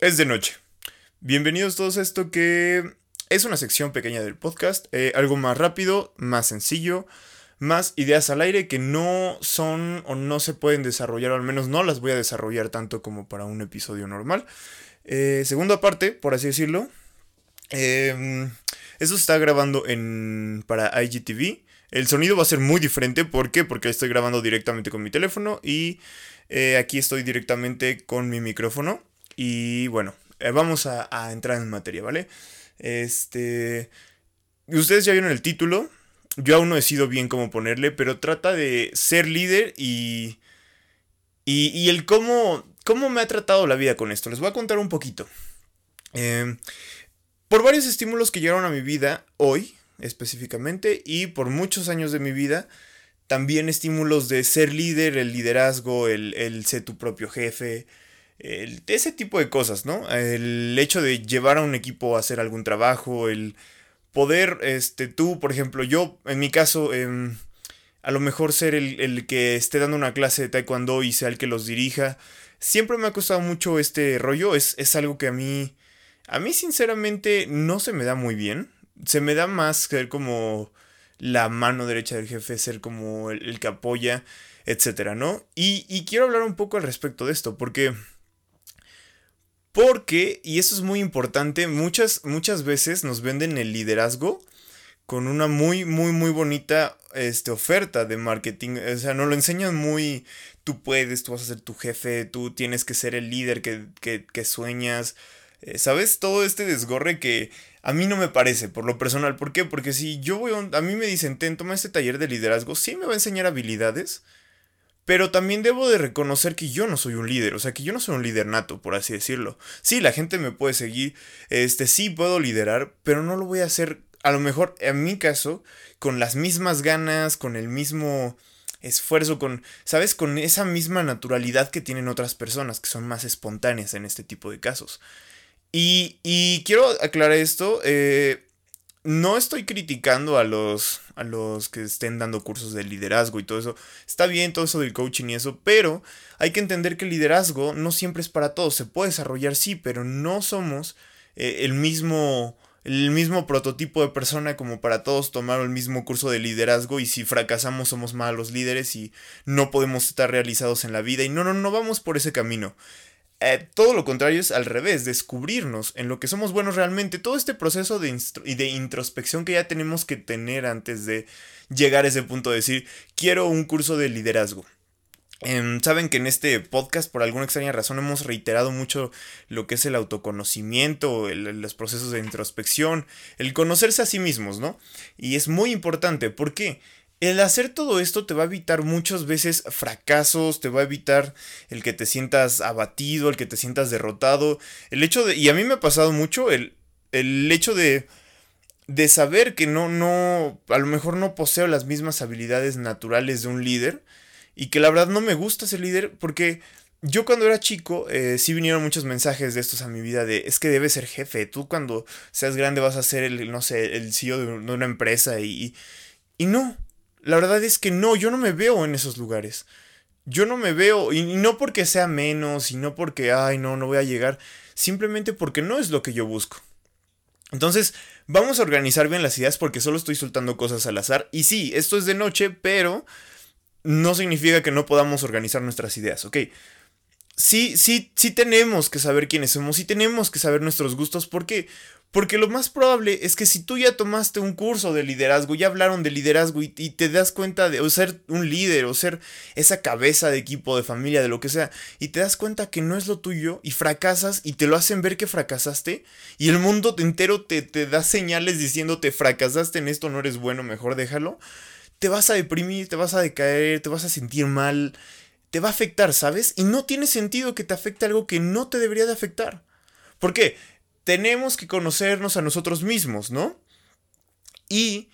Es de noche. Bienvenidos todos a esto que es una sección pequeña del podcast, eh, algo más rápido, más sencillo, más ideas al aire que no son o no se pueden desarrollar, o al menos no las voy a desarrollar tanto como para un episodio normal. Eh, segunda parte, por así decirlo, eh, esto se está grabando en, para IGTV. El sonido va a ser muy diferente, ¿por qué? Porque estoy grabando directamente con mi teléfono y eh, aquí estoy directamente con mi micrófono. Y bueno, eh, vamos a, entrar en materia, ¿vale? Este... Ustedes ya vieron el título. Yo aún no decido bien cómo ponerle, pero trata de ser líder y... Y, el cómo, cómo me ha tratado la vida con esto. Les voy a contar un poquito. Eh, por varios estímulos que llegaron a mi vida hoy, específicamente, y por muchos años de mi vida, también estímulos de ser líder, el liderazgo, el, el ser tu propio jefe, ese tipo de cosas, ¿no? El hecho de llevar a un equipo a hacer algún trabajo, el poder, este, tú, por ejemplo, yo, en mi caso, eh, a lo mejor ser el, el, que esté dando una clase de taekwondo y sea el que los dirija, siempre me ha costado mucho este rollo, es, es algo que a mí, a mí sinceramente no se me da muy bien, se me da más ser como la mano derecha del jefe, ser como el, el que apoya, etcétera, ¿no? Y, y, quiero hablar un poco al respecto de esto, porque. Porque, y eso es muy importante, muchas, muchas veces nos venden el liderazgo con una muy, muy, muy bonita este, oferta de marketing. O sea, nos lo enseñan muy. Tú puedes, tú vas a ser tu jefe, tú tienes que ser el líder que, que, sueñas. ¿Sabes? Todo este desgorre que a mí no me parece, por lo personal. ¿Por qué? Porque si yo voy a, a mí me dicen, ten, toma este taller de liderazgo, sí me va a enseñar habilidades, pero también debo de reconocer que yo no soy un líder, o sea, que yo no soy un líder nato, por así decirlo. Sí, la gente me puede seguir, este, sí puedo liderar, pero no lo voy a hacer, a lo mejor, en mi caso, con las mismas ganas, con el mismo esfuerzo, con, ¿sabes? Con esa misma naturalidad que tienen otras personas, que son más espontáneas en este tipo de casos. Y, y quiero aclarar esto. Eh, no estoy criticando a los, a los que estén dando cursos de liderazgo y todo eso. Está bien todo eso del coaching y eso, pero hay que entender que el liderazgo no siempre es para todos. Se puede desarrollar, sí, pero no somos eh, el mismo el mismo prototipo de persona como para todos tomar el mismo curso de liderazgo y si fracasamos somos malos líderes y no podemos estar realizados en la vida y no, no, no vamos por ese camino. Eh, todo lo contrario es al revés, descubrirnos en lo que somos buenos realmente. Todo este proceso de, de, introspección que ya tenemos que tener antes de llegar a ese punto de decir, quiero un curso de liderazgo. Eh, Saben que en este podcast, por alguna extraña razón, hemos reiterado mucho lo que es el autoconocimiento, los procesos de introspección, el conocerse a sí mismos, ¿no? Y es muy importante, ¿por qué? El hacer todo esto te va a evitar muchas veces fracasos, te va a evitar el que te sientas abatido, el que te sientas derrotado. El hecho de, y a mí me ha pasado mucho, el, el hecho de, de saber que no, no, a lo mejor no poseo las mismas habilidades naturales de un líder y que la verdad no me gusta ser líder porque yo cuando era chico, eh, sí vinieron muchos mensajes de estos a mi vida de, es que debes ser jefe, tú cuando seas grande vas a ser el, no sé, el CEO de, una empresa y, y no. La verdad es que no, yo no me veo en esos lugares. Yo no me veo, y no porque sea menos, y no porque, ay, no, no voy a llegar, simplemente porque no es lo que yo busco. Entonces, vamos a organizar bien las ideas porque solo estoy soltando cosas al azar. Y sí, esto es de noche, pero no significa que no podamos organizar nuestras ideas, ¿ok? Sí, sí, sí tenemos que saber quiénes somos, sí tenemos que saber nuestros gustos, porque porque lo más probable es que si tú ya tomaste un curso de liderazgo, ya hablaron de liderazgo y, te das cuenta de ser un líder o ser esa cabeza de equipo, de familia, de lo que sea, y te das cuenta que no es lo tuyo y fracasas y te lo hacen ver que fracasaste y el mundo entero te, te da señales diciéndote fracasaste en esto, no eres bueno, mejor déjalo, te vas a deprimir, te vas a decaer, te vas a sentir mal, te va a afectar, ¿sabes? Y no tiene sentido que te afecte algo que no te debería de afectar. ¿Por qué? Tenemos que conocernos a nosotros mismos, ¿no? Y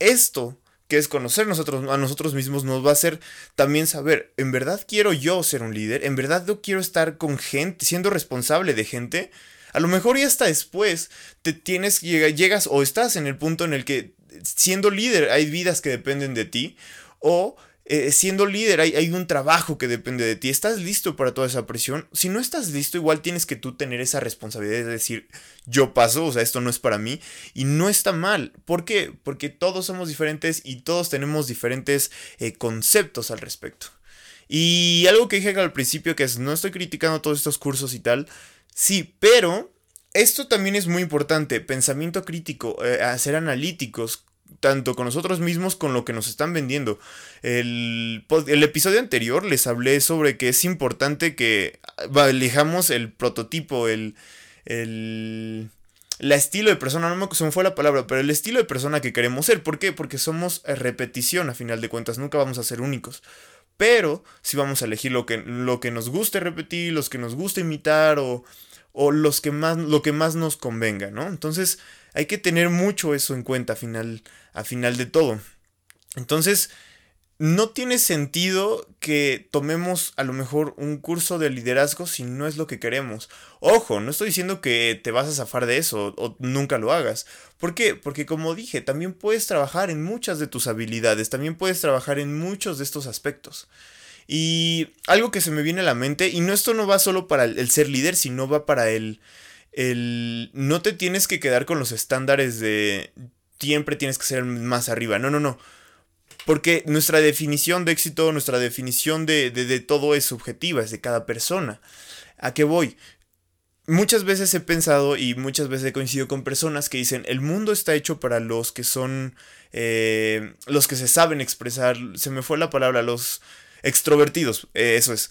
esto, que es conocer a nosotros mismos, nos va a hacer también saber, ¿en verdad quiero yo ser un líder? ¿En verdad yo quiero estar con gente, siendo responsable de gente? A lo mejor y hasta después te tienes, llegas o estás en el punto en el que siendo líder hay vidas que dependen de ti o eh, siendo líder hay, un trabajo que depende de ti. ¿Estás listo para toda esa presión? Si no estás listo, igual tienes que tú tener esa responsabilidad de decir, yo paso, o sea, esto no es para mí. Y no está mal. ¿Por qué? Porque todos somos diferentes y todos tenemos diferentes eh, conceptos al respecto. Y algo que dije al principio, que es, no estoy criticando todos estos cursos y tal. Sí, pero esto también es muy importante, pensamiento crítico, eh, hacer analíticos, tanto con nosotros mismos con lo que nos están vendiendo. El, el, episodio anterior les hablé sobre que es importante que elijamos el prototipo, el, el, la estilo de persona, no me, se me fue la palabra, pero el estilo de persona que queremos ser. ¿Por qué? Porque somos repetición a final de cuentas, nunca vamos a ser únicos. Pero si vamos a elegir lo que, lo que nos guste repetir, los que nos guste imitar o, o los que más, lo que más nos convenga, ¿no? Entonces, hay que tener mucho eso en cuenta a final, a final de todo. Entonces, no tiene sentido que tomemos a lo mejor un curso de liderazgo si no es lo que queremos. Ojo, no estoy diciendo que te vas a zafar de eso o nunca lo hagas. ¿Por qué? Porque como dije, también puedes trabajar en muchas de tus habilidades, también puedes trabajar en muchos de estos aspectos. Y algo que se me viene a la mente, y no esto no va solo para el, ser líder, sino va para el, el no te tienes que quedar con los estándares de siempre tienes que ser más arriba. No, no, no. Porque nuestra definición de éxito, nuestra definición de, de, todo es subjetiva, es de cada persona. ¿A qué voy? Muchas veces he pensado y muchas veces he coincidido con personas que dicen, el mundo está hecho para los que son, eh, los que se saben expresar, se me fue la palabra, los extrovertidos, eh, eso es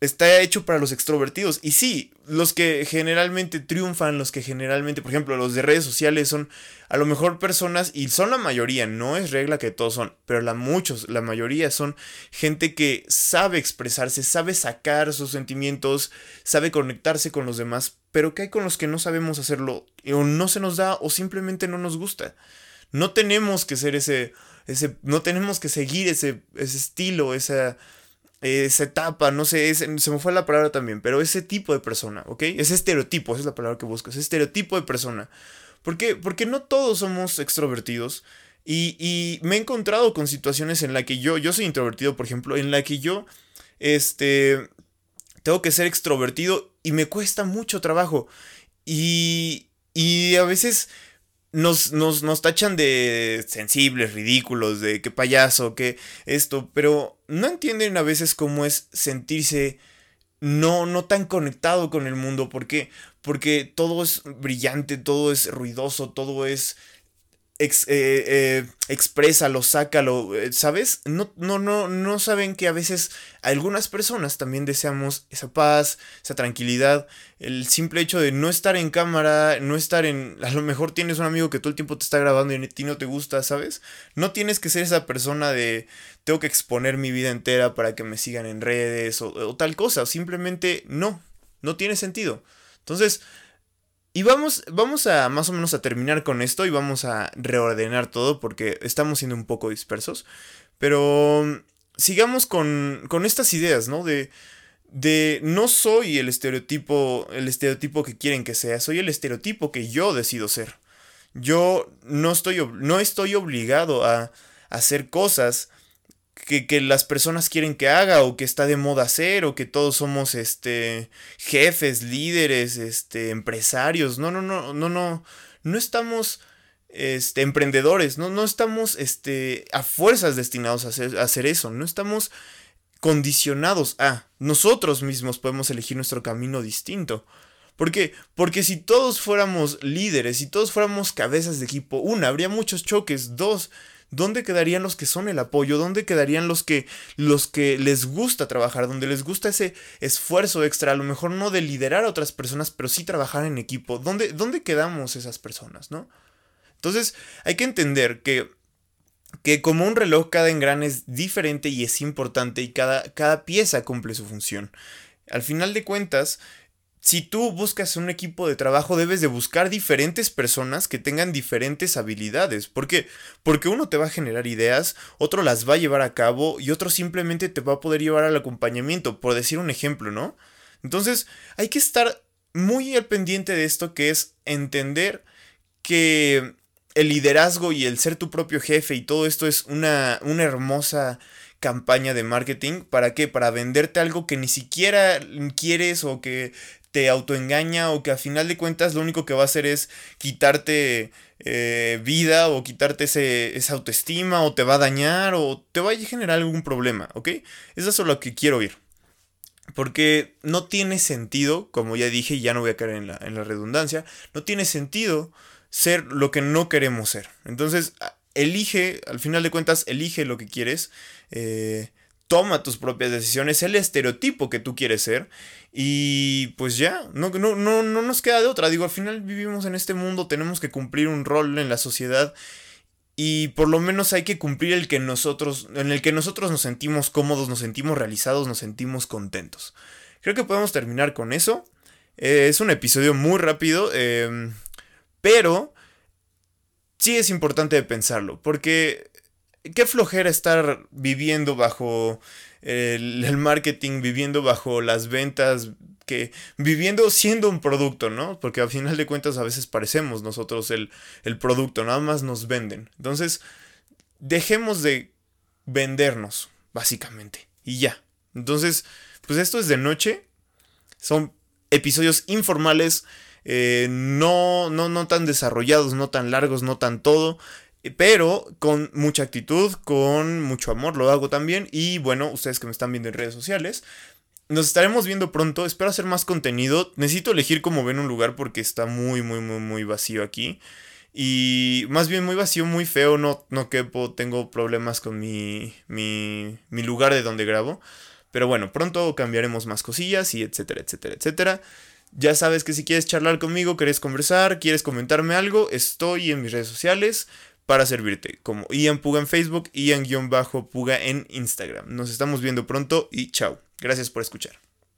está hecho para los extrovertidos. Y sí, los que generalmente triunfan, los que generalmente, por ejemplo, los de redes sociales son a lo mejor personas, y son la mayoría, no es regla que todos son, pero la muchos, la mayoría son gente que sabe expresarse, sabe sacar sus sentimientos, sabe conectarse con los demás, pero que hay con los que no sabemos hacerlo, o no se nos da, o simplemente no nos gusta. No tenemos que ser ese, ese, no tenemos que seguir ese, ese estilo, esa esa etapa, no sé, se me fue la palabra también, pero ese tipo de persona, ¿ok? Ese estereotipo, esa es la palabra que busco, ese estereotipo de persona. ¿Por qué? Porque no todos somos extrovertidos. Y, y, me he encontrado con situaciones en la que yo, yo soy introvertido, por ejemplo, en la que yo, este, tengo que ser extrovertido y me cuesta mucho trabajo. Y, y a veces nos, nos, nos, tachan de sensibles, ridículos, de qué payaso, qué esto, pero no entienden a veces cómo es sentirse no, no tan conectado con el mundo. ¿Por qué? Porque todo es brillante, todo es ruidoso, todo es ex, eh, eh, sácalo, eh, ¿sabes? No, no, no, no saben que a veces algunas personas también deseamos esa paz, esa tranquilidad, el simple hecho de no estar en cámara, no estar en, a lo mejor tienes un amigo que todo el tiempo te está grabando y a ti no te gusta, ¿sabes? No tienes que ser esa persona de tengo que exponer mi vida entera para que me sigan en redes o, o tal cosa, simplemente no, no tiene sentido. Entonces, y vamos, vamos a más o menos a terminar con esto y vamos a reordenar todo porque estamos siendo un poco dispersos. Pero mm, sigamos con, con estas ideas, ¿no? De, de no soy el estereotipo, el estereotipo que quieren que sea, soy el estereotipo que yo decido ser. Yo no estoy, no estoy obligado a, a hacer cosas que, las personas quieren que haga o que está de moda hacer o que todos somos este jefes, líderes, este empresarios. No, no, no, no, no, no estamos este emprendedores, no, no estamos este a fuerzas destinados a hacer, a hacer eso, no estamos condicionados a nosotros mismos podemos elegir nuestro camino distinto. ¿Por qué? Porque si todos fuéramos líderes, si todos fuéramos cabezas de equipo, una, habría muchos choques, dos, ¿Dónde quedarían los que son el apoyo? ¿Dónde quedarían los que, los que les gusta trabajar? Donde les gusta ese esfuerzo extra, a lo mejor no de liderar a otras personas, pero sí trabajar en equipo. ¿Dónde, dónde quedamos esas personas, no? Entonces, hay que entender que, que como un reloj, cada engrane es diferente y es importante y cada, cada pieza cumple su función. Al final de cuentas, si tú buscas un equipo de trabajo, debes de buscar diferentes personas que tengan diferentes habilidades. ¿Por qué? Porque uno te va a generar ideas, otro las va a llevar a cabo y otro simplemente te va a poder llevar al acompañamiento, por decir un ejemplo, ¿no? Entonces, hay que estar muy al pendiente de esto que es entender que el liderazgo y el ser tu propio jefe y todo esto es una, una hermosa campaña de marketing. ¿Para qué? Para venderte algo que ni siquiera quieres o que te autoengaña o que a final de cuentas lo único que va a hacer es quitarte eh, vida o quitarte esa autoestima o te va a dañar o te va a generar algún problema, ¿ok? Eso es lo que quiero oír. Porque no tiene sentido, como ya dije, y ya no voy a caer en la, en la redundancia, no tiene sentido ser lo que no queremos ser. Entonces, elige, al final de cuentas, elige lo que quieres. Eh, toma tus propias decisiones, el estereotipo que tú quieres ser y pues ya, no, no, no, no nos queda de otra. Digo, al final vivimos en este mundo, tenemos que cumplir un rol en la sociedad y por lo menos hay que cumplir el que nosotros, en el que nosotros nos sentimos cómodos, nos sentimos realizados, nos sentimos contentos. Creo que podemos terminar con eso. Eh, es un episodio muy rápido, em, pero sí es importante pensarlo, porque qué flojera estar viviendo bajo el, marketing, viviendo bajo las ventas, que viviendo siendo un producto, ¿no? Porque al final de cuentas a veces parecemos nosotros el, el producto, nada más nos venden. Entonces, dejemos de vendernos, básicamente, y ya. Entonces, pues esto es de noche, son episodios informales, eh, no, no, no tan desarrollados, no tan largos, no tan todo pero con mucha actitud, con mucho amor, lo hago también. Y bueno, ustedes que me están viendo en redes sociales, nos estaremos viendo pronto. Espero hacer más contenido. Necesito elegir como ven un lugar porque está muy, muy, muy, muy vacío aquí. Y más bien muy vacío, muy feo. No, no quepo. Tengo problemas con mi, mi, mi lugar de donde grabo. Pero bueno, pronto cambiaremos más cosillas y etcétera, etcétera, etcétera. Ya sabes que si quieres charlar conmigo, quieres conversar, quieres comentarme algo, estoy en mis redes sociales para servirte, como Ian Puga en Facebook, Ian-Puga en Instagram. Nos estamos viendo pronto y chao. Gracias por escuchar.